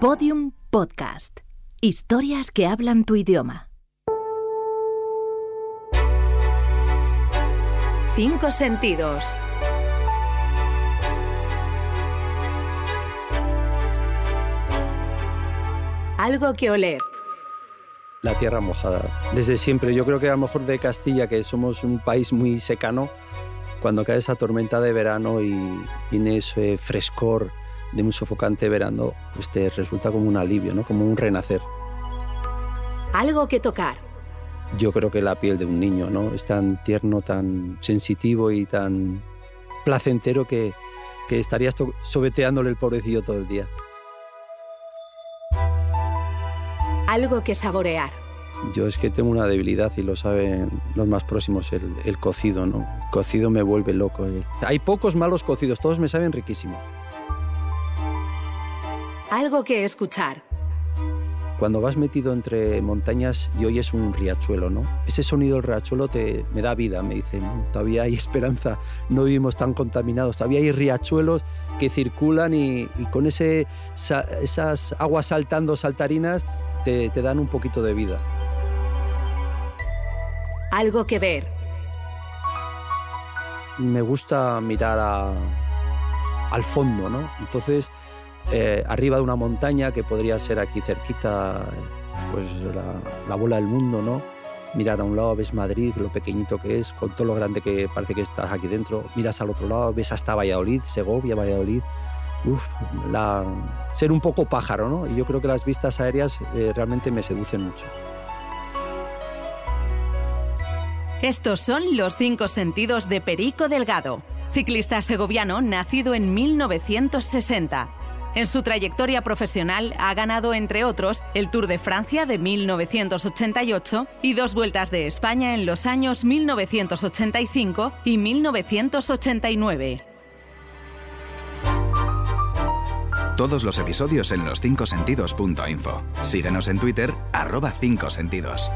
Podium Podcast. Historias que hablan tu idioma. Cinco sentidos. Algo que oler. La tierra mojada. Desde siempre, yo creo que a lo mejor de Castilla, que somos un país muy secano, cuando cae esa tormenta de verano y viene ese frescor de un sofocante verano, pues te resulta como un alivio, ¿no? como un renacer. Algo que tocar. Yo creo que la piel de un niño ¿no? es tan tierno, tan sensitivo y tan placentero que, que estarías sobeteándole el pobrecillo todo el día. algo que saborear. Yo es que tengo una debilidad y lo saben los más próximos, el, cocido, ¿no? El cocido me vuelve loco. Hay pocos malos cocidos, todos me saben riquísimos. Algo que escuchar. Cuando vas metido entre montañas y oyes un riachuelo, ¿no? Ese sonido del riachuelo te, me da vida, me dicen, todavía hay esperanza, no vivimos tan contaminados, todavía hay riachuelos que circulan y, y con ese, esas aguas saltando saltarinas te, dan un poquito de vida. Algo que ver. Me gusta mirar al fondo, ¿no? Entonces, eh, arriba de una montaña que podría ser aquí cerquita, pues la, bola del mundo, ¿no? Mirar a un lado, ves Madrid, lo pequeñito que es, con todo lo grande que parece que estás aquí dentro. Miras al otro lado, ves hasta Valladolid, Segovia, Valladolid uf, ser un poco pájaro, ¿no? Y yo creo que las vistas aéreas eh, realmente me seducen mucho. Estos son los cinco sentidos de Perico Delgado, ciclista segoviano nacido en 1960. En su trayectoria profesional ha ganado, entre otros, el Tour de Francia de 1988 y dos vueltas de España en los años 1985 y 1989. Todos los episodios en los 5 sentidos.info. Síguenos en Twitter, arroba 5 sentidos.